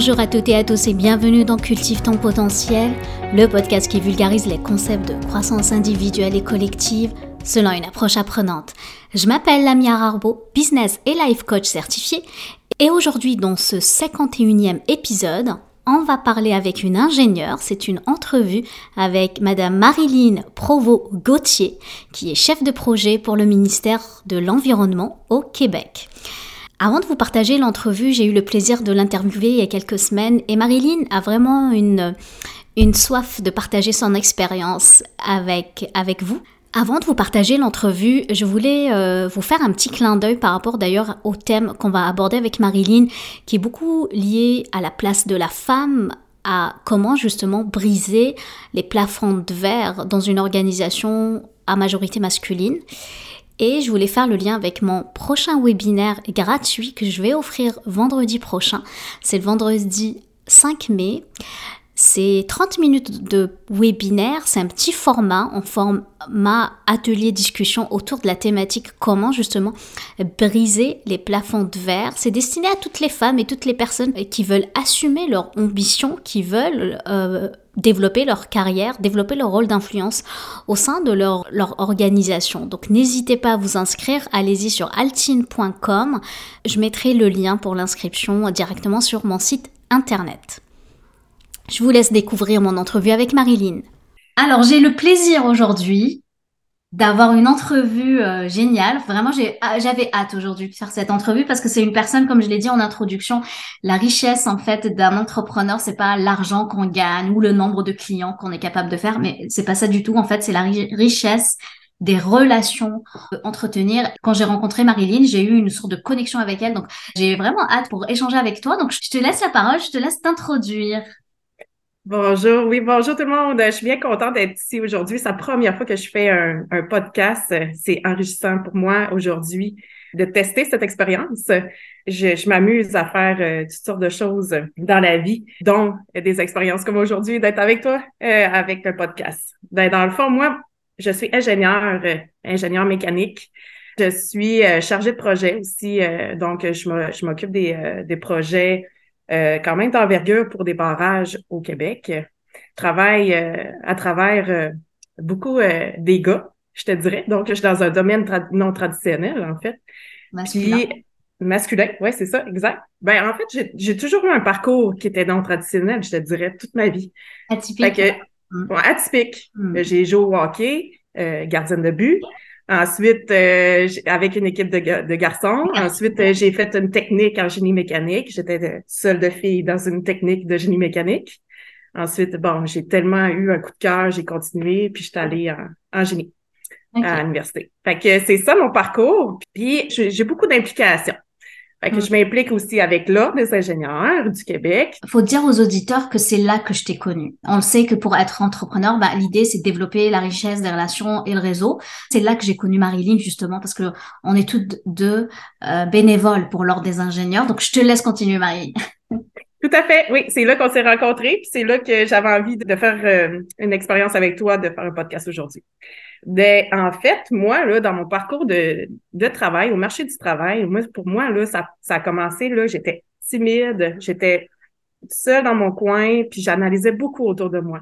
Bonjour à toutes et à tous et bienvenue dans Cultive ton potentiel, le podcast qui vulgarise les concepts de croissance individuelle et collective selon une approche apprenante. Je m'appelle Lamia Arbo, business et life coach certifié, et aujourd'hui dans ce 51e épisode, on va parler avec une ingénieure. C'est une entrevue avec Madame Marilyn Provo-Gauthier, qui est chef de projet pour le ministère de l'Environnement au Québec. Avant de vous partager l'entrevue, j'ai eu le plaisir de l'interviewer il y a quelques semaines et Marilyn a vraiment une, une soif de partager son expérience avec, avec vous. Avant de vous partager l'entrevue, je voulais euh, vous faire un petit clin d'œil par rapport d'ailleurs au thème qu'on va aborder avec Marilyn, qui est beaucoup lié à la place de la femme, à comment justement briser les plafonds de verre dans une organisation à majorité masculine. Et je voulais faire le lien avec mon prochain webinaire gratuit que je vais offrir vendredi prochain. C'est le vendredi 5 mai. C'est 30 minutes de webinaire, c'est un petit format en format atelier discussion autour de la thématique comment justement briser les plafonds de verre. C'est destiné à toutes les femmes et toutes les personnes qui veulent assumer leur ambition, qui veulent euh, développer leur carrière, développer leur rôle d'influence au sein de leur, organisation. Donc n'hésitez pas à vous inscrire, allez-y sur altine.com. Je mettrai le lien pour l'inscription directement sur mon site internet. Je vous laisse découvrir mon entrevue avec Marilyn. Alors j'ai le plaisir aujourd'hui d'avoir une entrevue euh, géniale. Vraiment, ah, j'avais hâte aujourd'hui de faire cette entrevue parce que c'est une personne, comme je l'ai dit en introduction, la richesse en fait d'un entrepreneur, c'est pas l'argent qu'on gagne ou le nombre de clients qu'on est capable de faire, mais c'est pas ça du tout. En fait, c'est la richesse des relations euh, entretenir. Quand j'ai rencontré Marilyn, j'ai eu une sorte de connexion avec elle. Donc, j'ai vraiment hâte pour échanger avec toi. Donc, je te laisse la parole, je te laisse t'introduire. Bonjour, oui, bonjour tout le monde. Je suis bien contente d'être ici aujourd'hui. C'est la première fois que je fais un, podcast. C'est enrichissant pour moi aujourd'hui de tester cette expérience. Je, m'amuse à faire euh, toutes sortes de choses dans la vie, dont des expériences comme aujourd'hui, d'être avec toi euh, avec un podcast. Ben, dans le fond, moi, je suis ingénieur, euh, ingénieur mécanique. Je suis chargée de projet aussi, donc je m'occupe des, des projets euh, quand même d'envergure pour des barrages au Québec. Je travaille euh, à travers euh, beaucoup des gars, je te dirais. Donc, je suis dans un domaine non traditionnel, en fait. Masculin. masculin, oui, c'est ça, exact. Ben, en fait, j'ai toujours eu un parcours qui était non traditionnel, je te dirais, toute ma vie. Atypique. Hum. atypique. Hum. J'ai joué au hockey, gardienne de but. Ensuite, euh, avec une équipe de, de garçons. Ensuite, euh, j'ai fait une technique en génie mécanique. J'étais seule de fille dans une technique de génie mécanique. Ensuite, bon, j'ai tellement eu un coup de cœur, j'ai continué, puis je suis allée en, en génie à l'université. Fait que c'est ça mon parcours. Puis j'ai beaucoup d'implications. Fait que je m'implique aussi avec l'Ordre des ingénieurs du Québec. Il faut dire aux auditeurs que c'est là que je t'ai connu. On le sait que pour être entrepreneur, bah, l'idée, c'est de développer la richesse des relations et le réseau. C'est là que j'ai connu Marilyn, justement, parce que on est toutes deux euh, bénévoles pour l'Ordre des ingénieurs. Donc, je te laisse continuer, Marie. Tout à fait, oui. C'est là qu'on s'est rencontrés, puis c'est là que j'avais envie de faire euh, une expérience avec toi, de faire un podcast aujourd'hui. Ben, en fait, moi, là, dans mon parcours de, de travail, au marché du travail, moi, pour moi, là, ça, ça a commencé, là, j'étais timide, j'étais seule dans mon coin, puis j'analysais beaucoup autour de moi.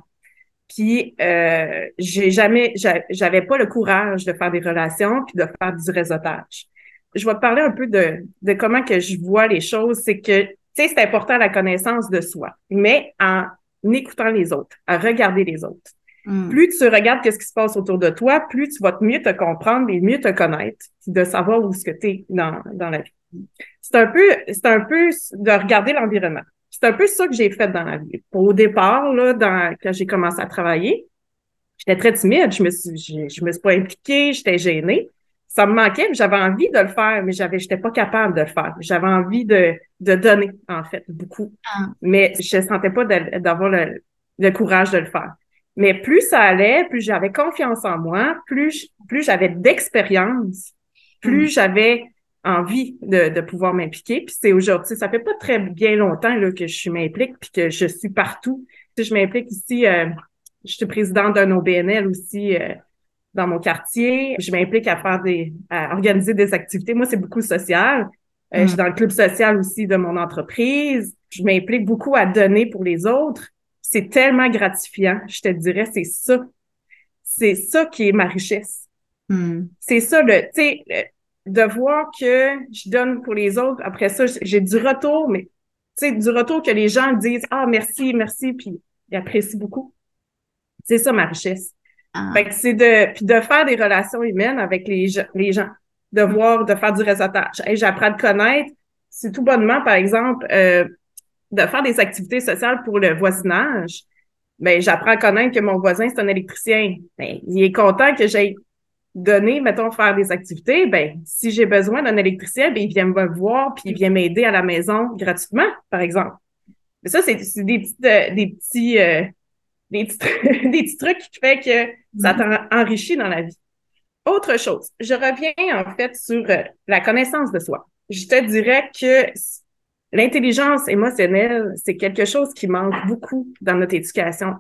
Puis euh, j'ai jamais, j'avais pas le courage de faire des relations puis de faire du réseautage. Je vais te parler un peu de, de comment que je vois les choses. C'est que, tu sais, c'est important la connaissance de soi, mais en écoutant les autres, à regarder les autres. Mm. Plus tu regardes qu'est-ce qui se passe autour de toi, plus tu vas mieux te comprendre et mieux te connaître, de savoir où ce que tu es dans, dans la vie. C'est un peu, c'est un peu de regarder l'environnement. C'est un peu ça que j'ai fait dans la vie. Au départ, là, dans, quand j'ai commencé à travailler, j'étais très timide, je me suis, je, me suis pas impliquée, j'étais gênée. Ça me manquait, j'avais envie de le faire, mais j'avais, j'étais pas capable de le faire. J'avais envie de, de donner, en fait, beaucoup. Ah. Mais je sentais pas d'avoir le, le courage de le faire. Mais plus ça allait, plus j'avais confiance en moi, plus, plus j'avais d'expérience, plus mm. j'avais envie de, de pouvoir m'impliquer. Puis c'est aujourd'hui, ça fait pas très bien longtemps là, que je m'implique puis que je suis partout. Si je m'implique ici, euh, je suis présidente d'un OBNL aussi euh, dans mon quartier. Je m'implique à faire des, à organiser des activités. Moi, c'est beaucoup social. Euh, je suis mm. dans le club social aussi de mon entreprise. je m'implique beaucoup à donner pour les autres. C'est tellement gratifiant, je te dirais, c'est ça. C'est ça qui est ma richesse. Hmm. C'est ça, le, tu sais, de voir que je donne pour les autres. Après ça, j'ai du retour, mais tu sais, du retour que les gens disent, ah, merci, merci, puis ils apprécient beaucoup. C'est ça ma richesse. Ah. Fait que c'est de, puis de faire des relations humaines avec les, gens- les gens, de voir, de faire du réseautage. J'apprends à connaître. C'est tout bonnement, par exemple, euh, de faire des activités sociales pour le voisinage. Ben, j'apprends à connaître que mon voisin, c'est un électricien. Ben, il est content que j'aille donner, mettons, faire des activités. Ben, si j'ai besoin d'un électricien, ben, il vient me voir puis il vient m'aider à la maison gratuitement, par exemple. Mais ça, c'est des petites, euh, des petits, euh, des petits, des petits trucs qui fait que ça t'enrichit dans la vie. Autre chose, je reviens en fait sur euh, la connaissance de soi. Je te dirais que l'intelligence émotionnelle, c'est quelque chose qui manque beaucoup dans notre éducation.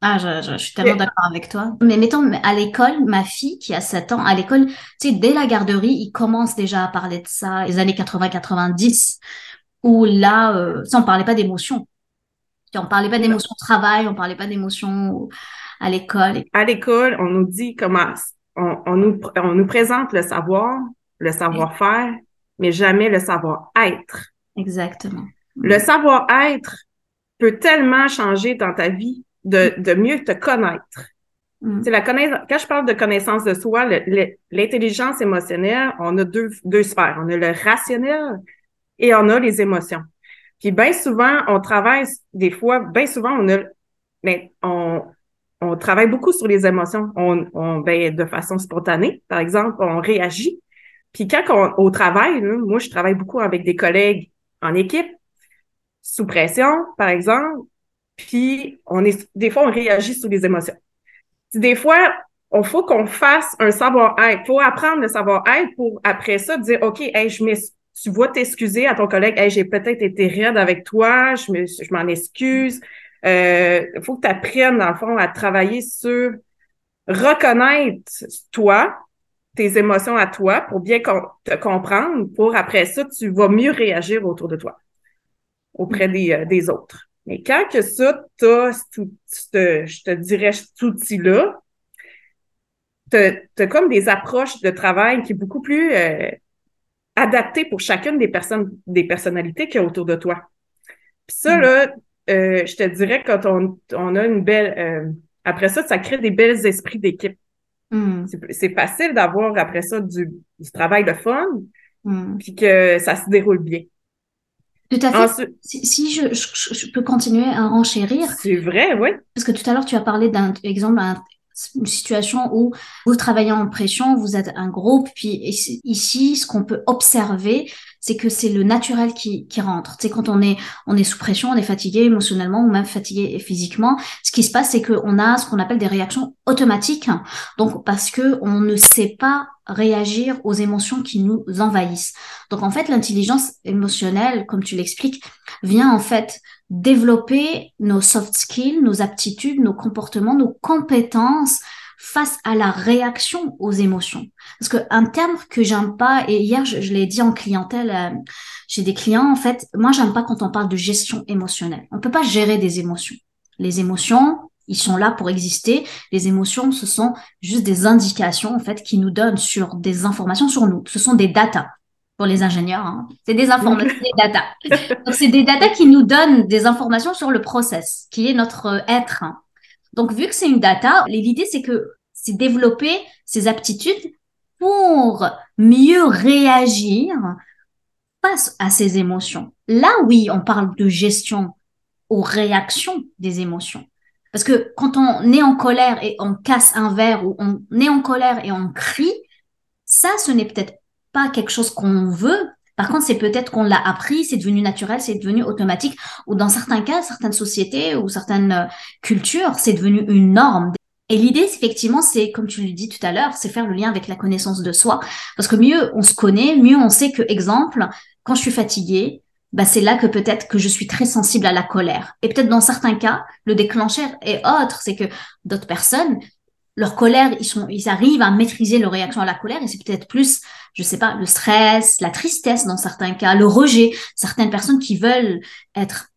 Ah, je, je, je suis tellement d'accord avec toi. Mais mettons, à l'école, ma fille qui a 7 ans, à l'école, tu sais, dès la garderie, ils commencent déjà à parler de ça, les années 80-90, où là, euh, ça, on parlait pas sais, On parlait pas d'émotions au travail, on parlait pas d'émotions à l'école. À l'école, on nous dit comment, on, on nous, on nous présente le savoir, le savoir-faire, mais jamais le savoir-être. Exactement. Le savoir-être peut tellement changer dans ta vie de, de mieux te connaître. Mm. La connaissance, quand je parle de connaissance de soi, l'intelligence émotionnelle, on a deux, deux sphères. On a le rationnel et on a les émotions. Puis bien souvent, on travaille, des fois, bien souvent, on a, mais on, on travaille beaucoup sur les émotions. On, on, ben, de façon spontanée, par exemple, on réagit. Puis quand on, au travail, moi, je travaille beaucoup avec des collègues en équipe, sous pression, par exemple. Puis on est, des fois, on réagit sous les émotions. Des fois, il faut qu'on fasse un savoir-être. Faut apprendre le savoir-être pour après ça dire, OK, hey, je tu vas t'excuser à ton collègue, hey, j'ai peut-être été raide avec toi, je me, je m'en excuse. Euh, Il faut que tu apprennes, dans le fond, à travailler sur reconnaître toi, tes émotions à toi pour bien com- te comprendre, pour après ça, tu vas mieux réagir autour de toi, auprès des, euh, des autres. Mais quand que ça, t'as tout- ce- je te dirais cet outil-là, t'as as comme des approches de travail qui est beaucoup plus euh, adaptées pour chacune des personnes, des personnalités qu'il y a autour de toi. Puis ça, Mm. là, euh, je te dirais quand on, on a une belle... euh, après ça, ça crée des belles esprits d'équipe. Mm. C'est- facile d'avoir après ça du, du travail de fun, Mm. puis que ça se déroule bien. Tout à fait. Ensuite, Si, si je, je, je peux continuer à renchérir, c'est vrai, oui. Parce que tout à l'heure, tu as parlé d'un exemple, un- une situation où vous travaillez en pression, vous êtes un groupe, puis ici, ce qu'on peut observer, c'est que c'est le naturel qui, qui rentre. Sais, quand on est, on est sous pression, on est fatigué émotionnellement ou même fatigué physiquement, ce qui se passe, c'est qu'on a ce qu'on appelle des réactions automatiques. Donc, parce que on ne sait pas réagir aux émotions qui nous envahissent. Donc, en fait, l'intelligence émotionnelle, comme tu l'expliques, vient en fait développer nos soft skills, nos aptitudes, nos comportements, nos compétences face à la réaction aux émotions. Parce que un terme que j'aime pas, et hier je, je l'ai dit en clientèle, euh, j'ai des clients en fait, moi j'aime pas quand on parle de gestion émotionnelle. On peut pas gérer des émotions. Les émotions, ils sont là pour exister. Les émotions, ce sont juste des indications en fait qui nous donnent sur des informations sur nous. Ce sont des datas pour les ingénieurs. hein. C'est des informations, des data. C'est des data qui nous donnent des informations sur le process, qui est notre euh, être. hein. Donc, vu que c'est une data, l'idée, c'est que c'est développer ces aptitudes pour mieux réagir face à ces émotions. Là, oui, on parle de gestion aux réactions des émotions. Parce que quand on est en colère et on casse un verre ou on est en colère et on crie, ça, ce n'est peut-être pas quelque chose qu'on veut. Par contre, c'est peut-être qu'on l'a appris, c'est devenu naturel, c'est devenu automatique, ou dans certains cas, certaines sociétés ou certaines euh, cultures, c'est devenu une norme. Et l'idée, effectivement, c'est, comme tu le dis tout à l'heure, c'est faire le lien avec la connaissance de soi. Parce que mieux on se connaît, mieux on sait que, exemple, quand je suis fatiguée, bah, c'est là que peut-être que je suis très sensible à la colère. Et peut-être dans certains cas, le déclencheur est autre, c'est que d'autres personnes, leur colère, ils sont, ils arrivent à maîtriser leur réaction à la colère et c'est peut-être plus, je sais pas, le stress, la tristesse dans certains cas, le rejet. Certaines personnes qui veulent être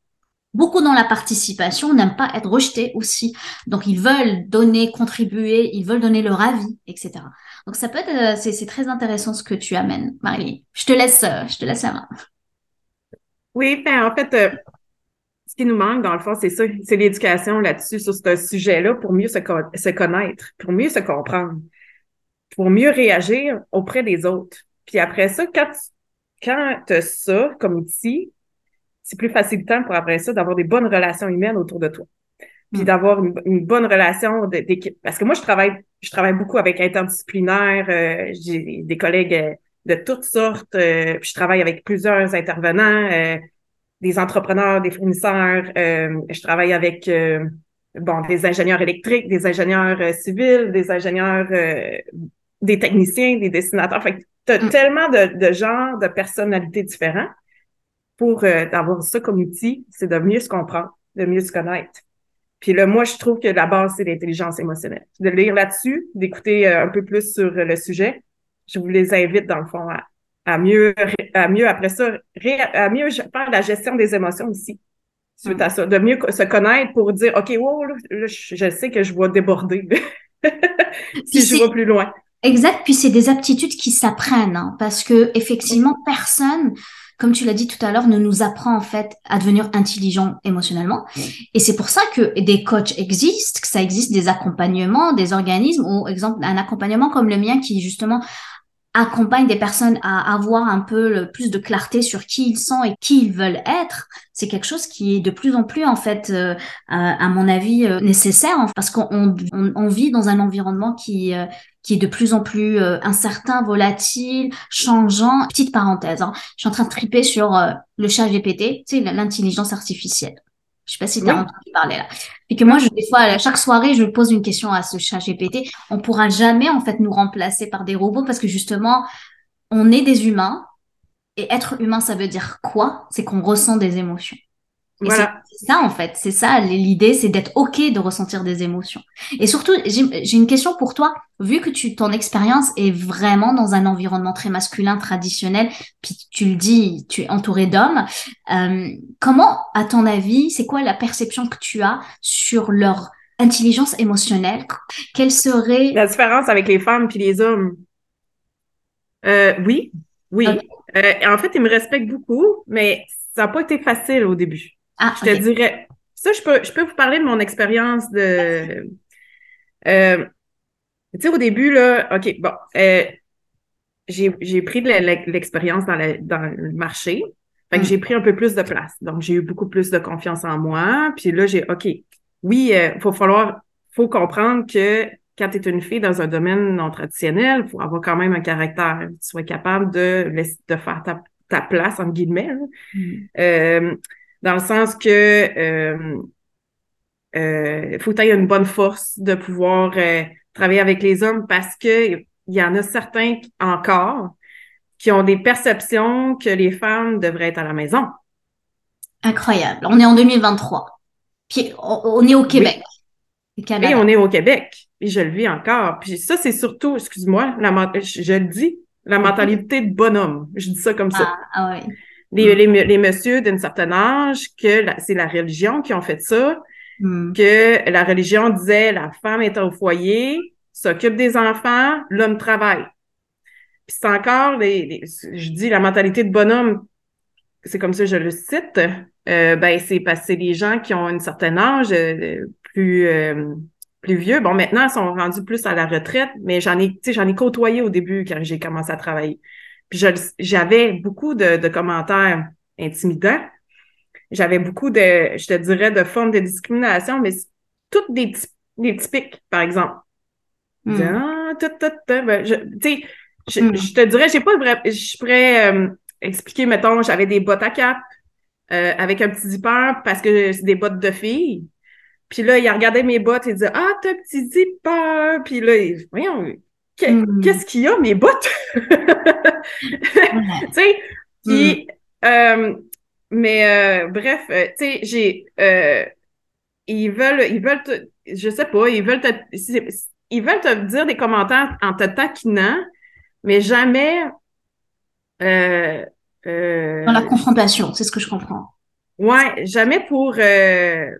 beaucoup dans la participation, n'aiment pas être rejetés aussi. Donc, ils veulent donner, contribuer, ils veulent donner leur avis, etc. Donc, ça peut être, euh, c'est très intéressant ce que tu amènes, Marie. Je te laisse, euh, je te laisse la main. Oui, ben, en fait, euh, ce qui nous manque, dans le fond, c'est ça, c'est l'éducation là-dessus, sur ce sujet-là, pour mieux se connaître, pour mieux se comprendre, pour mieux réagir auprès des autres. Puis après ça, quand quand tu as ça comme outil, c'est plus facilitant pour après ça d'avoir des bonnes relations humaines autour de toi. Puis mm. d'avoir une, bonne relation d'équipe. Parce que moi, je travaille, je travaille beaucoup avec interdisciplinaire. Euh, j'ai des collègues euh, de toutes sortes. Euh, puis je travaille avec plusieurs intervenants, des entrepreneurs, des fournisseurs. je travaille avec bon des ingénieurs électriques, des ingénieurs civils, des ingénieurs, des techniciens, des dessinateurs. Fait tu as mm. tellement de, de genres de personnalités différents pour euh, avoir ça comme outil, c'est de mieux se comprendre, de mieux se connaître. Puis là, moi, je trouve que la base, c'est l'intelligence émotionnelle. De lire là-dessus, d'écouter euh, un peu plus sur le sujet, je vous les invite, dans le fond, à, à mieux, à mieux, après ça, à mieux faire la gestion des émotions aussi. Suite à ça, de mieux se connaître pour dire, OK, wow, là, je, sais que je vais déborder si je vais plus loin. Exact. Puis c'est des aptitudes qui s'apprennent, hein, parce que effectivement, personne, comme tu l'as dit tout à l'heure, ne nous apprend en fait à devenir intelligent émotionnellement. Et c'est pour ça que des coachs existent, que ça existe des accompagnements, des organismes, ou exemple un accompagnement comme le mien qui justement accompagne des personnes à avoir un peu le plus de clarté sur qui ils sont et qui ils veulent être, c'est quelque chose qui est de plus en plus en fait, euh, à, mon avis, euh, nécessaire parce qu'on on, vit dans un environnement qui euh, qui est de plus en plus incertain, volatile, changeant. Petite parenthèse, hein, je suis en train de triper sur le chat GPT, tu sais, l'intelligence artificielle. Je sais pas si tu as entendu parler là. Et que moi, je, des fois, à chaque soirée, je pose une question à ce chat GPT. On pourra jamais, en fait, nous remplacer par des robots parce que justement, on est des humains. Et être humain, ça veut dire quoi? C'est qu'on ressent des émotions. Voilà. C'est ça en fait, c'est ça l'idée, c'est d'être ok de ressentir des émotions. Et surtout, j'ai une question pour toi. Vu que tu ton expérience est vraiment dans un environnement très masculin traditionnel, puis tu le dis, tu es entouré d'hommes. Euh, comment, à ton avis, c'est quoi la perception que tu as sur leur intelligence émotionnelle? Quelle serait la différence avec les femmes puis les hommes? Euh, Oui, oui. Euh, en fait, ils me respectent beaucoup, mais ça n'a pas été facile au début. Ah, je te dirais. Ça, je peux, je peux vous parler de mon expérience de. Euh, tu sais, au début, là, OK, bon, euh, j'ai pris de l'expérience dans, dans le marché. Fait que mm. j'ai pris un peu plus de place. Donc, j'ai eu beaucoup plus de confiance en moi. Puis là, j'ai, OK, oui, il euh, faut falloir, faut comprendre que quand tu es une fille dans un domaine non traditionnel, il faut avoir quand même un caractère. Tu sois capable de, de faire ta, ta place, entre guillemets. Euh, dans le sens que euh, euh, faut avoir une bonne force de pouvoir euh, travailler avec les hommes parce que il y en a certains encore qui ont des perceptions que les femmes devraient être à la maison. Incroyable. On est en 2023. Puis on, est au Québec. Et on est au Québec. Et je le vis encore. Puis ça, c'est surtout, excuse-moi, je, je, le dis, la mentalité de bonhomme. Je dis ça comme ça. Ah, ah oui les, les, les messieurs d'un certain âge que c'est la religion qui ont fait ça, hmm. que la religion disait la femme est au foyer, s'occupe des enfants, l'homme travaille. Puis c'est encore, les, je dis la mentalité de bonhomme, c'est comme ça je le cite, euh, ben c'est parce que c'est des gens qui ont un certain âge, euh, plus euh, plus vieux. Bon, maintenant, ils sont rendus plus à la retraite, mais j'en ai, j'en ai côtoyé au début quand j'ai commencé à travailler. Puis j'avais beaucoup de, commentaires intimidants. J'avais beaucoup de, je te dirais, de formes de discrimination, mais toutes des, des typiques, par exemple. Hmm. Ah, tout, tout, ben, je, je, hmm. je, te dirais, j'ai pas vrai, je pourrais euh, expliquer, mettons, j'avais des bottes à cap euh, avec un petit zipper parce que c'est des bottes de filles. Puis là, il a regardé mes bottes et il dit Ah, t'as un petit zipper. Puis là, voyons, Hmm. Qu'est-ce qu'il y a, mes bottes? tu sais, puis, hmm. euh, mais euh, bref, euh, tu sais, j'ai, ils veulent, ils veulent, te, je sais pas, ils veulent te, ils veulent te dire des commentaires en te taquinant, mais jamais. Dans la confrontation, c'est ce que je comprends. Ouais, jamais pour euh,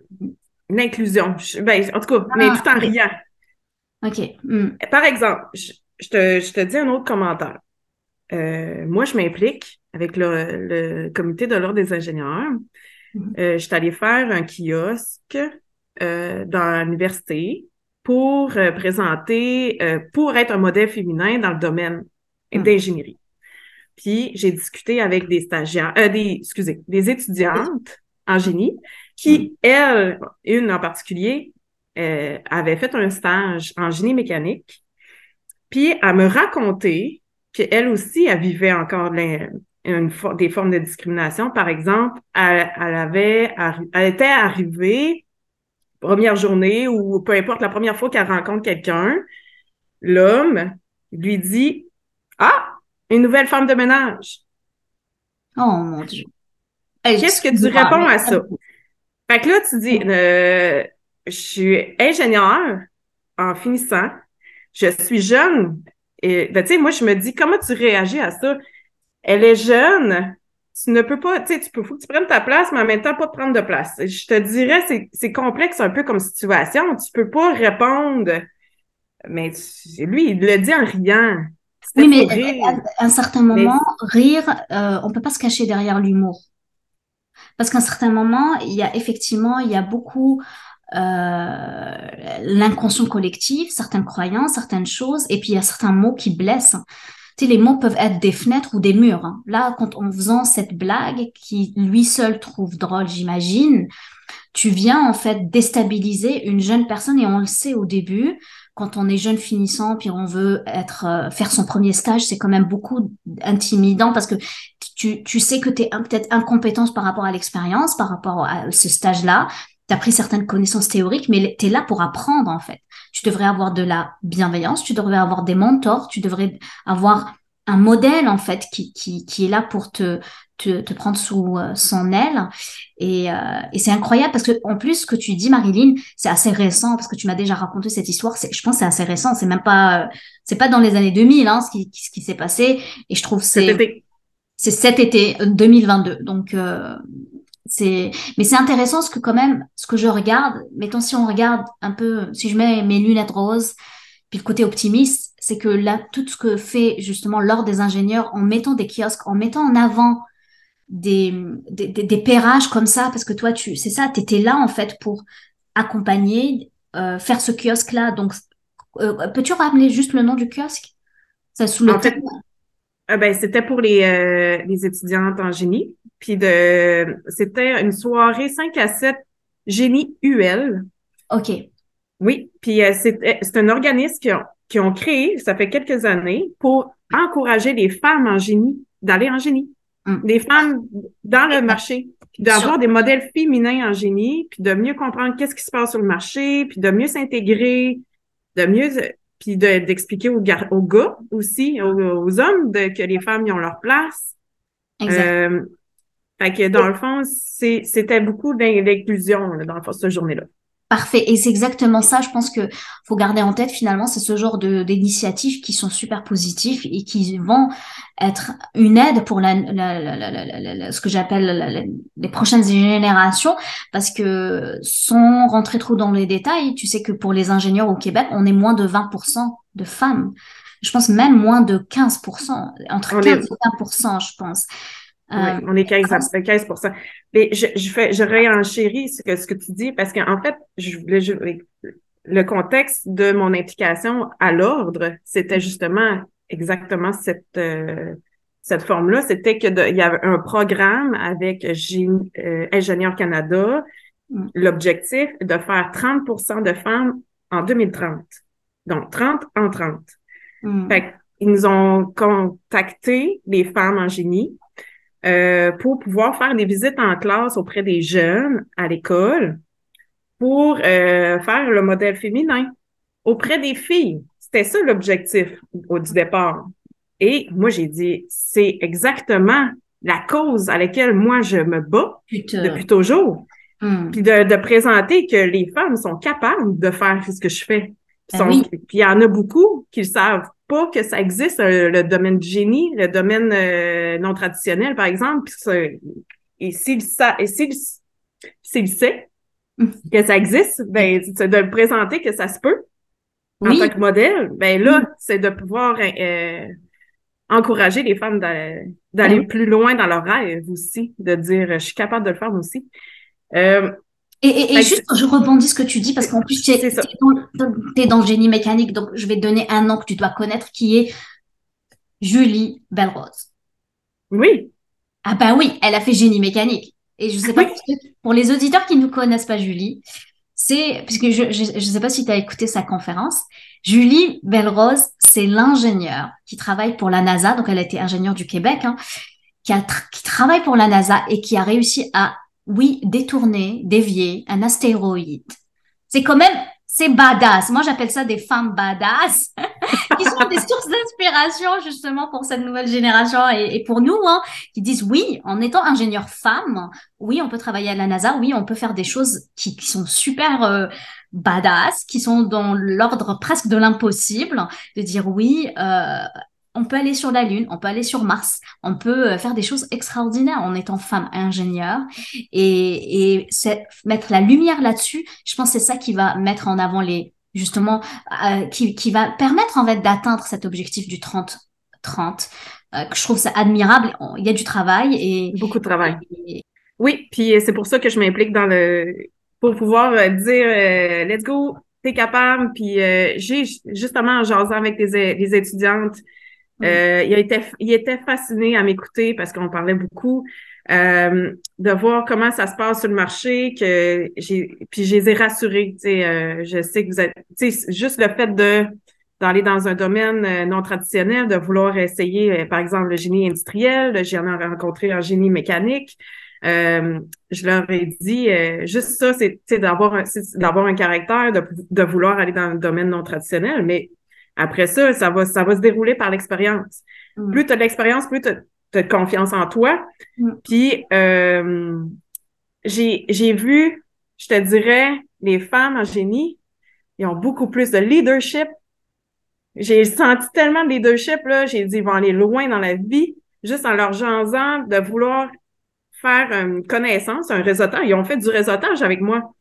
l'inclusion. Ben, en tout cas, mais Ah, tout en riant. Ok. hmm. Par exemple, je, je te, je te dis un autre commentaire. Euh, moi, je m'implique avec le, le comité de l'Ordre des ingénieurs. Euh, je suis allée faire un kiosque euh, dans l'université pour présenter, pour être un modèle féminin dans le domaine Mhm. d'ingénierie. Puis j'ai discuté avec des stagiaires, des, excusez, des étudiantes en génie qui, elles, une en particulier, euh, avait fait un stage en génie mécanique. Puis elle me racontait qu'elle aussi, elle vivait encore une des formes de discrimination. Par exemple, elle, elle avait, elle était arrivée première journée ou peu importe la première fois qu'elle rencontre quelqu'un, l'homme lui dit Ah, une nouvelle femme de ménage. Oh mon Dieu. Qu'est-ce que tu réponds à ça? Fait que là, tu dis euh, Je suis ingénieur en finissant, je suis jeune. Et ben, tu sais, moi, je me dis comment tu réagis à ça? Elle est jeune. Tu ne peux pas, tu sais, tu peux, faut que tu prennes ta place, mais en même temps, pas prendre de place. Je te dirais, c'est, complexe un peu comme situation. Tu peux pas répondre. Mais tu- lui, il le dit en riant. Oui, mais rire. à un certain Mais- moment, rire, euh, on peut pas se cacher derrière l'humour. Parce qu'à un certain moment, il y a effectivement, il y a beaucoup l'inconscient collectif, certaines croyances, certaines choses, et puis il y a certains mots qui blessent. Tu sais, les mots peuvent être des fenêtres ou des murs. hein. Là, quand en faisant cette blague, qui lui seul trouve drôle, j'imagine, tu viens en fait déstabiliser une jeune personne, et on le sait au début, quand on est jeune finissant, puis on veut être euh, faire son premier stage, c'est quand même beaucoup intimidant parce que tu, tu sais que tu es peut-être incompétence par rapport à l'expérience, par rapport à ce stage-là. Tu as pris certaines connaissances théoriques, mais tu es là pour apprendre en fait. Tu devrais avoir de la bienveillance, tu devrais avoir des mentors, tu devrais avoir un modèle en fait qui, qui, qui est là pour te, te, te prendre sous euh, son aile. Et, euh, et c'est incroyable parce que en plus ce que tu dis, Marilyn, c'est assez récent parce que tu m'as déjà raconté cette histoire. C'est, je pense que c'est assez récent. C'est même pas, euh, c'est pas dans les années 2000 hein, ce qui, ce qui s'est passé. Et je trouve que c'est Cet été. c'est cet été euh, 2022. Donc euh, c'est mais c'est intéressant ce que quand même ce que je regarde, mettons si on regarde un peu si je mets mes lunettes roses puis le côté optimiste, c'est que là tout ce que fait justement l'ordre des ingénieurs en mettant des kiosques, en mettant en avant des des, des, des pairages comme ça parce que toi tu c'est ça, tu étais là en fait pour accompagner euh, faire ce kiosque là. Donc euh, peux-tu rappeler juste le nom du kiosque? Ça sous le En fait, thème- Ah ben, c'était pour les, euh, les étudiantes en génie. Puis de c'était une soirée 5 à 7 génie UL. OK. Oui, puis euh, c'est c'est un organisme qui ont, qui ont créé, ça fait quelques années, pour encourager les femmes en génie d'aller en génie. Mm. Des femmes dans le marché, puis d'avoir des modèles féminins en génie, puis de mieux comprendre qu'est-ce qui se passe sur le marché, puis de mieux s'intégrer, de mieux, puis de- d'expliquer aux, gar- aux gars aussi, aux, aux hommes, de, que les femmes y ont leur place. Exact. Euh, fait que dans le fond, c'était beaucoup d'in- d'inclusion dans le fond, cette journée-là. Parfait. Et c'est exactement ça, je pense que faut garder en tête finalement, c'est ce genre de d'initiatives qui sont super positifs et qui vont être une aide pour la, la, la, la- ce que j'appelle les prochaines générations, parce que sans rentrer trop dans les détails, tu sais que pour les ingénieurs au Québec, on est moins de 20% de femmes. Je pense même moins de 15%, entre On 15 est- et 20%, je pense. Euh, on est 15, à- 15 Mais je, je fais, je réenchéris ce que, ce que tu dis parce qu'en fait, je voulais, je- le contexte de mon implication à l'ordre, c'était justement exactement cette, euh, cette forme-là. C'était que de- il y avait un programme avec Génie- euh, Ingénieur Canada. Mm. L'objectif de faire 30% de femmes en 2030. Donc, 30 en 30. hmm. Fait ils nous ont contacté, les femmes en génie, euh, pour pouvoir faire des visites en classe auprès des jeunes à l'école pour euh, faire le modèle féminin auprès des filles. C'était ça l'objectif au du départ. Et moi, j'ai dit, c'est exactement la cause à laquelle moi, je me bats Putain. depuis toujours. Hmm. Puis de, de présenter que les femmes sont capables de faire ce que je fais. Puis Ben oui. il y en a beaucoup qui ne savent pas que ça existe, euh, le domaine du génie, le domaine euh, non traditionnel, par exemple. Et s'il et s'il, s'il sait mm. que ça existe, ben, c'est de le présenter que ça se peut en tant que modèle. Ben là, mm. c'est de pouvoir euh, encourager les femmes d'aller ben plus loin dans leur rêve aussi, de dire je suis capable de le faire aussi. Euh, et, et, juste, je rebondis ce que tu dis, parce qu'en plus, tu es, es, dans le génie mécanique, donc je vais te donner un nom que tu dois connaître, qui est Julie Belrose. Oui. Ah ben oui, elle a fait génie mécanique. Et je sais pas, pour les auditeurs qui ne connaissent pas Julie, c'est, puisque je ne sais pas si tu as écouté sa conférence, Julie Belrose, c'est l'ingénieure qui travaille pour la NASA, donc elle a été ingénieure du Québec, hein, qui, a qui travaille pour la NASA et qui a réussi à oui, détourner, dévier un astéroïde. C'est quand même, c'est badass. Moi, j'appelle ça des femmes badass, qui sont des sources d'inspiration justement pour cette nouvelle génération et, pour nous, hein, qui disent oui, en étant ingénieur femme, oui, on peut travailler à la NASA, oui, on peut faire des choses qui, sont super euh, badass, qui sont dans l'ordre presque de l'impossible, de dire oui, euh, on peut aller sur la Lune, on peut aller sur Mars, on peut euh, faire des choses extraordinaires en étant femme ingénieure et, et mettre la lumière là-dessus. Je pense que c'est ça qui va mettre en avant les justement euh, qui, qui, va permettre en fait d'atteindre cet objectif du 30 30 euh, je trouve ça admirable. Il y a du travail et beaucoup de travail. Oui, puis c'est pour ça que je m'implique dans le pour pouvoir dire let's go, t'es capable. Puis j'ai justement en jasant avec les, les étudiantes euh, il, était, il était fasciné à m'écouter parce qu'on parlait beaucoup euh, de voir comment ça se passe sur le marché, que puis je les ai rassurés. Euh, je sais que vous êtes juste le fait de d'aller dans un domaine euh, non traditionnel, de vouloir essayer, par exemple, le génie industriel, j'en ai rencontré un génie mécanique. je leur ai dit juste ça, c'est d'avoir d'avoir un caractère, de, de vouloir aller dans le domaine non traditionnel, mais après ça, ça va, ça va se dérouler par l'expérience. Mm. Plus tu as de l'expérience, plus tu as, de confiance en toi. Mm. Puis, euh, j'ai vu, je te dirais, les femmes en génie, ils ont beaucoup plus de leadership. J'ai senti tellement de leadership, là, j'ai dit, ils vont aller loin dans la vie, juste en leur jasant de vouloir faire une connaissance, un réseautage. Ils ont fait du réseautage avec moi.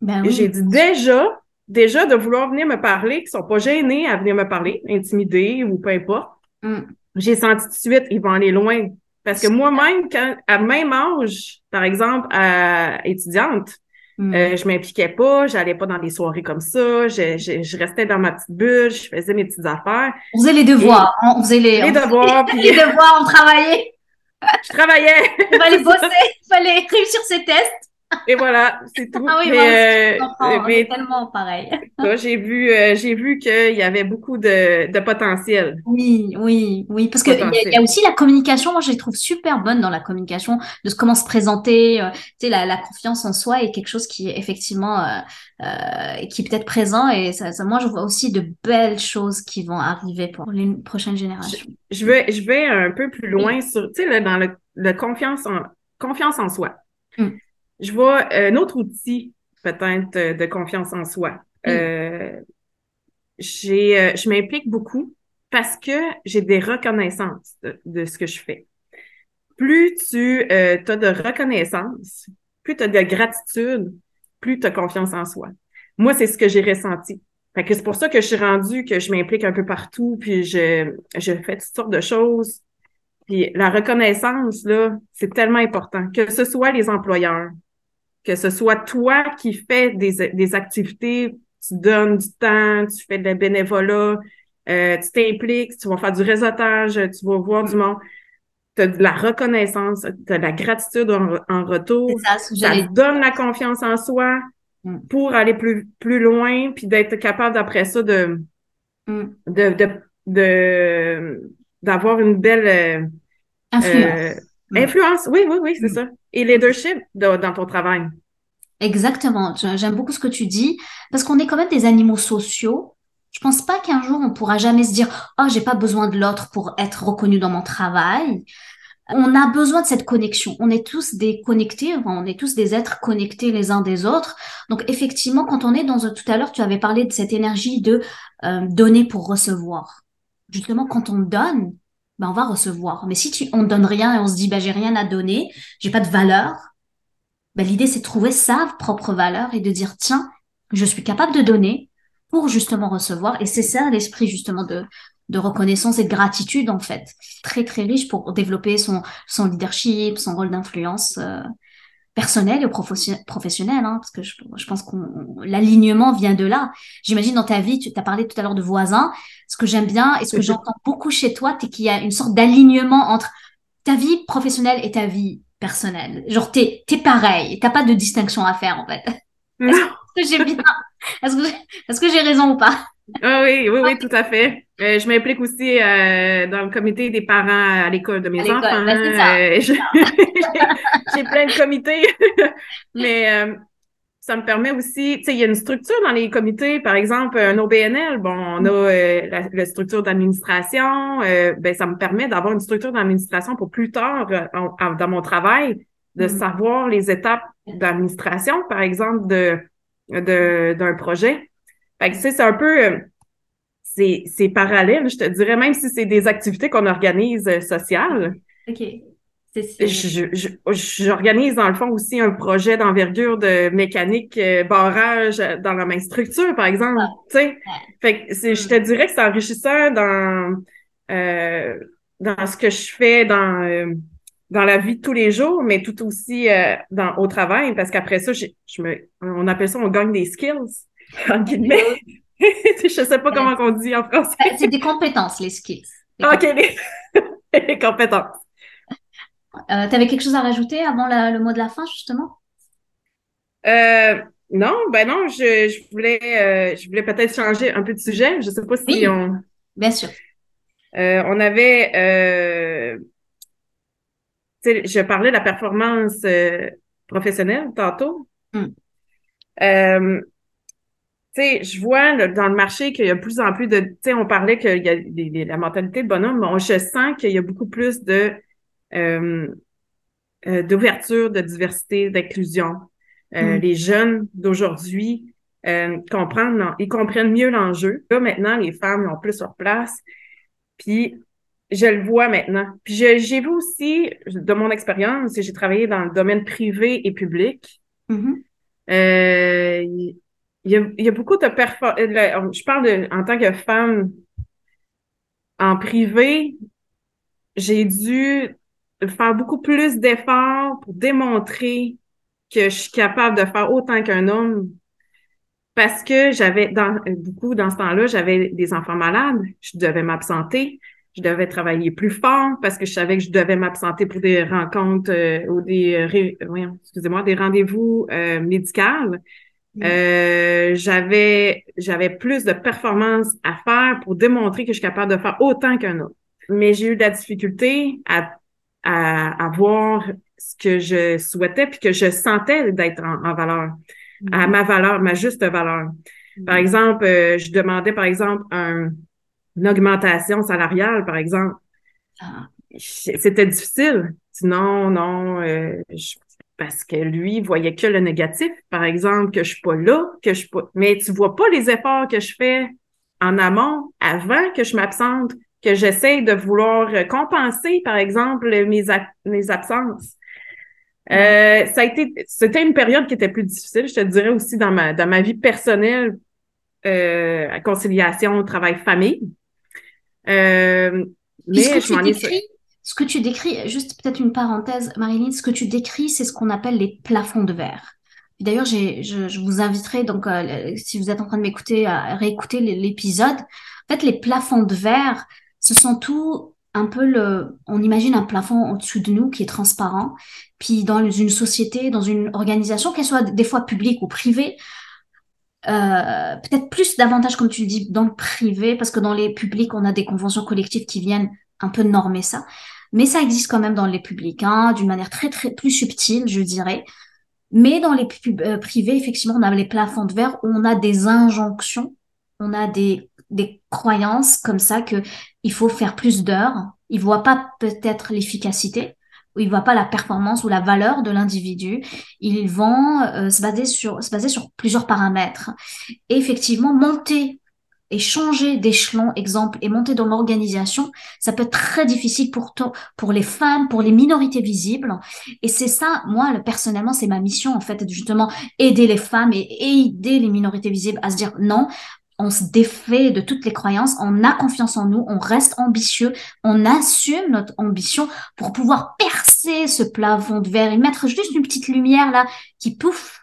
Ben J'ai dit, déjà, déjà de vouloir venir me parler, qui sont pas gênés à venir me parler, intimidés ou peu importe, mm. j'ai senti tout de suite, ils vont aller loin. Parce que moi-même, quand, à même âge, par exemple, à étudiante, mm. euh, je m'impliquais pas, j'allais pas dans des soirées comme ça, je, je, restais dans ma petite bulle, je faisais mes petites affaires. On faisait les devoirs, on faisait les, les devoirs. puis... les devoirs, on travaillait. Je travaillais. il fallait bosser, il fallait réussir ses tests. Et voilà, c'est tout. Ah oui, mais, euh, mais tellement pareil. j'ai vu, euh, j'ai vu qu'il y avait beaucoup de, de potentiel. Oui, oui, oui, parce qu'il y, y, a aussi la communication. Moi, je les trouve super bonne dans la communication, de comment se présenter. Euh, tu sais, la, la, confiance en soi est quelque chose qui est effectivement euh, qui est peut-être présent. Et ça, ça, moi, je vois aussi de belles choses qui vont arriver pour les prochaines générations. Je, vais, je vais un peu plus loin sur, tu sais, dans le, le confiance en confiance en soi. Hum. Je vois un autre outil peut-être euh, de confiance en soi. Euh, j'ai, euh, je m'implique beaucoup parce que j'ai des reconnaissances de, ce que je fais. Plus tu as de reconnaissance, plus tu as de gratitude, plus tu as confiance en soi. Moi, c'est ce que j'ai ressenti. Fait que c'est pour ça que je suis rendue, que je m'implique un peu partout, puis je, je fais toutes sortes de choses. Puis la reconnaissance, là, c'est tellement important. Que ce soit les employeurs, que ce soit toi qui fais des, des activités, tu donnes du temps, tu fais de la bénévolat, euh, tu t'impliques, tu vas faire du réseautage, tu vas voir du monde. Tu as de la reconnaissance, tu as de la gratitude en, retour. Ça, ça donne la confiance en soi mm. pour aller plus, plus loin, puis d'être capable d'après ça de, mm. de, de, d'avoir une belle euh, influence. Euh, mm. influence, oui, oui, oui, c'est ça et leadership dans ton travail. Exactement. J'aime beaucoup ce que tu dis parce qu'on est quand même des animaux sociaux. Je pense pas qu'un jour on pourra jamais se dire oh j'ai pas besoin de l'autre pour être reconnu dans mon travail. On a besoin de cette connexion. On est tous des connectés, on est tous des êtres connectés les uns des autres. Donc effectivement, quand on est dans tout à l'heure, tu avais parlé de cette énergie de euh, donner pour recevoir. Justement, quand on donne, ben on va recevoir. Mais si tu, on ne donne rien et on se dit, ben j'ai rien à donner, j'ai pas de valeur, ben l'idée c'est de trouver sa propre valeur et de dire, tiens, je suis capable de donner pour justement recevoir. Et c'est ça l'esprit justement de, de reconnaissance et de gratitude en fait. Très très riche pour développer son, son leadership, son rôle d'influence. Euh, personnel et professionnel, hein, parce que je, je pense que l'alignement vient de là. J'imagine dans ta vie, tu as parlé tout à l'heure de voisins. Ce que j'aime bien et ce que j'entends beaucoup chez toi, c'est qu'il y a une sorte d'alignement entre ta vie professionnelle et ta vie personnelle. Genre, t'es es pareil, t'as pas de distinction à faire en fait. Est-ce que j'ai bien Est-ce que j'ai raison ou pas? Ah oui, oui, oui, tout à fait. Euh, je m'implique aussi euh, dans le comité des parents à l'école de mes enfants. Ben, euh, j'ai plein de comités, mais ça me permet aussi, tu sais, il y a une structure dans les comités, par exemple, un OBNL, bon, on a la, structure d'administration, ben ça me permet d'avoir une structure d'administration pour plus tard dans mon travail, de mm. savoir les étapes d'administration, par exemple, de d'un projet. Fait que, tu sais, c'est un peu, euh, c'est, c'est parallèle, je te dirais, même si c'est des activités qu'on organise euh, sociales. OK. J'organise dans le fond aussi un projet d'envergure de mécanique euh, barrage dans la même structure, par exemple. Tu sais, fait que je te mm. dirais que c'est enrichissant dans euh, dans ce que je fais dans dans la vie de tous les jours, mais tout aussi dans au travail, parce qu'après ça, je me, on appelle ça on gagne des skills. en guillemets. je sais pas comment on dit en français. Ben, c'est des compétences, les skills. OK, les, compétences. Euh, tu avais quelque chose à rajouter avant le mot de la fin, justement? Euh, non, ben non, je, je voulais, euh, je voulais peut-être changer un peu de sujet. Je sais pas si on. Bien sûr. Euh, on avait, euh, je parlais de la performance professionnelle tantôt. Hmm sais, je vois dans le marché qu'il y a de plus en plus de, tu sais, on parlait qu'il y a la mentalité de bonhomme, mais je sens qu'il y a beaucoup plus de euh, euh, d'ouverture, de diversité, d'inclusion. Euh, mm. Les jeunes d'aujourd'hui comprennent, ils comprennent mieux l'enjeu. Là maintenant, les femmes ont plus leur place. Puis je le vois maintenant. Puis j'ai vu aussi, de mon expérience, j'ai travaillé dans le domaine privé et public. Mm-hmm. Il y a, beaucoup de performances. Euh, je parle de, en tant que femme en privé, j'ai dû faire beaucoup plus d'efforts pour démontrer que je suis capable de faire autant qu'un homme parce que j'avais dans beaucoup dans ce temps-là, j'avais des enfants malades, je devais m'absenter, je devais travailler plus fort parce que je savais que je devais m'absenter pour des rencontres euh, ou des euh, excusez-moi, des rendez-vous euh, médicaux. Mm. Euh, j'avais j'avais plus de performances à faire pour démontrer que je suis capable de faire autant qu'un autre. Mais j'ai eu de la difficulté à, à, à voir ce que je souhaitais puis que je sentais d'être en, valeur, à mm. ma valeur, ma juste valeur. Par mm. exemple, euh, je demandais par exemple un, une augmentation salariale, par exemple. Ah. C'était difficile. Non, non, euh, je, parce que lui voyait que le négatif, par exemple, que je suis pas là, que je suis pas. Mais tu vois pas les efforts que je fais en amont, avant que je m'absente, que j'essaie de vouloir compenser, par exemple, mes, mes absences. Euh, ça a été, c'était une période qui était plus difficile, je te dirais aussi dans ma dans ma vie personnelle, euh, conciliation, travail, famille. Euh, mais je m'en ai ce que tu décris, juste peut-être une parenthèse, Marilyn, ce que tu décris, c'est ce qu'on appelle les plafonds de verre. D'ailleurs, je, vous inviterai, donc, euh, si vous êtes en train de m'écouter, à réécouter l'épisode. En fait, les plafonds de verre, ce sont tout un peu le, on imagine un plafond au-dessus de nous qui est transparent. Puis dans une société, dans une organisation, qu'elle soit des fois publique ou privée, euh, peut-être plus davantage, comme tu le dis, dans le privé, parce que dans les publics, on a des conventions collectives qui viennent un peu normer ça mais ça existe quand même dans les publics, hein, d'une manière très très plus subtile, je dirais. Mais dans les euh, privés, effectivement, on a les plafonds de verre où on a des injonctions, on a des, des croyances comme ça que il faut faire plus d'heures. Ils voient pas peut-être l'efficacité, ou ils voient pas la performance ou la valeur de l'individu. Ils vont euh, se baser sur se baser sur plusieurs paramètres. Et effectivement, monter et changer d'échelon, exemple, et monter dans l'organisation, ça peut être très difficile pour pour les femmes, pour les minorités visibles. Et c'est ça, moi, personnellement, c'est ma mission, en fait, justement aider les femmes et aider les minorités visibles à se dire non, on se défait de toutes les croyances, on a confiance en nous, on reste ambitieux, on assume notre ambition pour pouvoir percer ce plafond de verre et mettre juste une petite lumière là qui pouf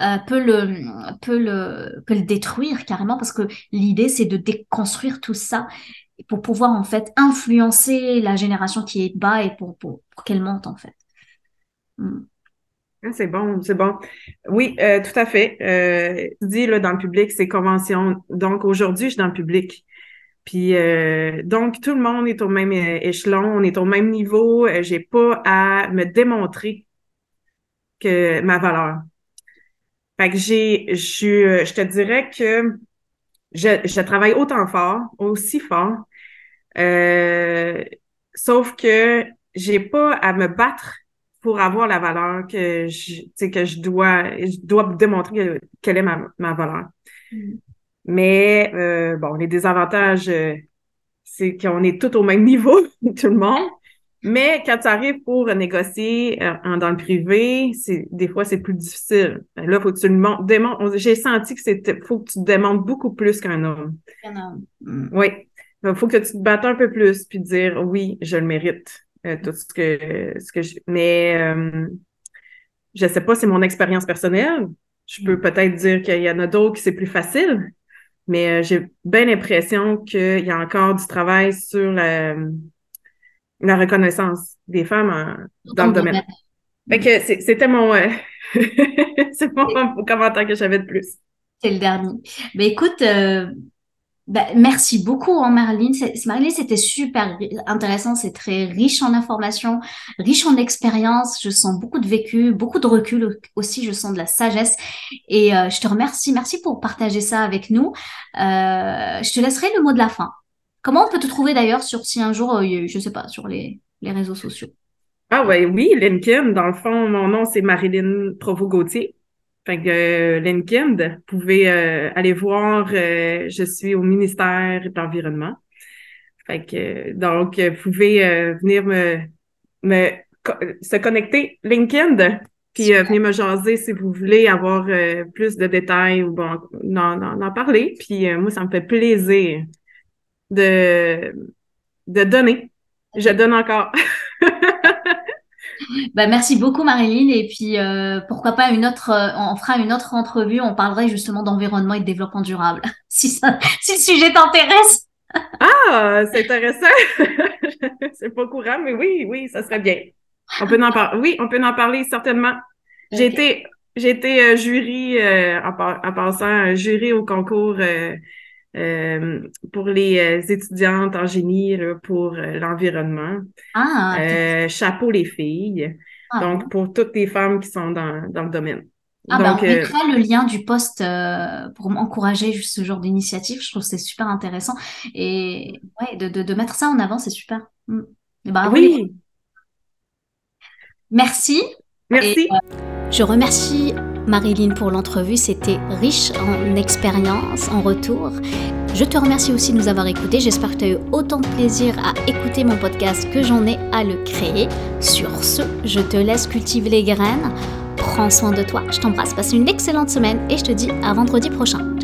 euh, peut le peut le peut le détruire carrément parce que l'idée c'est de déconstruire tout ça pour pouvoir en fait influencer la génération qui est bas et pour pour, qu'elle monte en fait. Hmm. Ah, c'est bon, c'est bon. Oui, euh, tout à fait. Euh, tu dis là dans le public, c'est convention. Donc aujourd'hui, je suis dans le public. Puis euh, donc tout le monde est au même échelon, on est au même niveau. J'ai pas à me démontrer que ma valeur. Fait que j'ai, je, je te dirais que je, je travaille autant fort, aussi fort, euh, sauf que j'ai pas à me battre pour avoir la valeur que je, que je dois, je dois démontrer quelle est ma, ma valeur. Mm. Mais euh, bon, les désavantages, euh, c'est qu'on est tous au même niveau, tout le monde. Mais quand tu arrives pour négocier euh, dans le privé, c'est des fois c'est plus difficile. Ben là, faut que tu le démontres. J'ai senti que c'était faut que tu te démontres beaucoup plus qu'un homme. Un homme. Mm. Oui. Il faut que tu te battes un peu plus puis dire oui, je le mérite. Euh, tout ce que ce que je. Mais euh, je sais pas, c'est mon expérience personnelle. Je peux mm. peut-être dire qu'il y en a d'autres qui c'est plus facile, mais j'ai bien l'impression qu'il y a encore du travail sur la la reconnaissance des femmes dans le domaine. Fait que c'était mon, euh, c'est mon commentaire que j'avais de plus. C'est le dernier. Ben écoute, euh, ben, merci beaucoup, hein, Marilyn. Marilyn, c'était super intéressant. C'est très riche en informations, riche en expérience. Je sens beaucoup de vécu, beaucoup de recul aussi. Je sens de la sagesse. Et euh, je te remercie. Merci pour partager ça avec nous. je te laisserai le mot de la fin. Comment on peut te trouver d'ailleurs sur si un jour, euh, je sais pas, sur les, réseaux sociaux? Ah ouais, oui, LinkedIn. Dans le fond, mon nom, c'est Marilyn Provo-Gauthier. Fait que euh, LinkedIn, vous pouvez euh, aller voir, je suis au ministère de l'Environnement. Fait que, donc, vous pouvez venir me, me se connecter LinkedIn, puis venir me jaser si vous voulez avoir plus de détails ou bon, en parler. Puis moi, ça me fait plaisir de, de donner. Je donne encore. bah, merci beaucoup Marilyn. Et puis euh, pourquoi pas une autre euh, on fera une autre entrevue. On parlerait justement d'environnement et de développement durable si ça, si le sujet t'intéresse. Ah c'est intéressant. C'est pas courant mais oui oui ça serait bien. On peut en parler oui on peut en parler certainement. J'ai été j'ai été euh, jury en, en, passant jury au concours euh, pour les euh, étudiantes en génie pour euh, l'environnement. Ah, chapeau les filles. Ah, Donc, pour toutes les femmes qui sont dans, dans le domaine. Ah, ben, Donc, on mettra le lien du poste pour encourager ce genre d'initiative. Je trouve que c'est super intéressant. Et ouais, de, de, de, mettre ça en avant, c'est super. Mm. oui. Merci. Merci. je remercie Marilyn pour l'entrevue, c'était riche en expérience, en retour. Je te remercie aussi de nous avoir écoutés. J'espère que tu as eu autant de plaisir à écouter mon podcast que j'en ai à le créer. Sur ce, je te laisse cultiver les graines. Prends soin de toi. Je t'embrasse. Passe une excellente semaine et je te dis à vendredi prochain.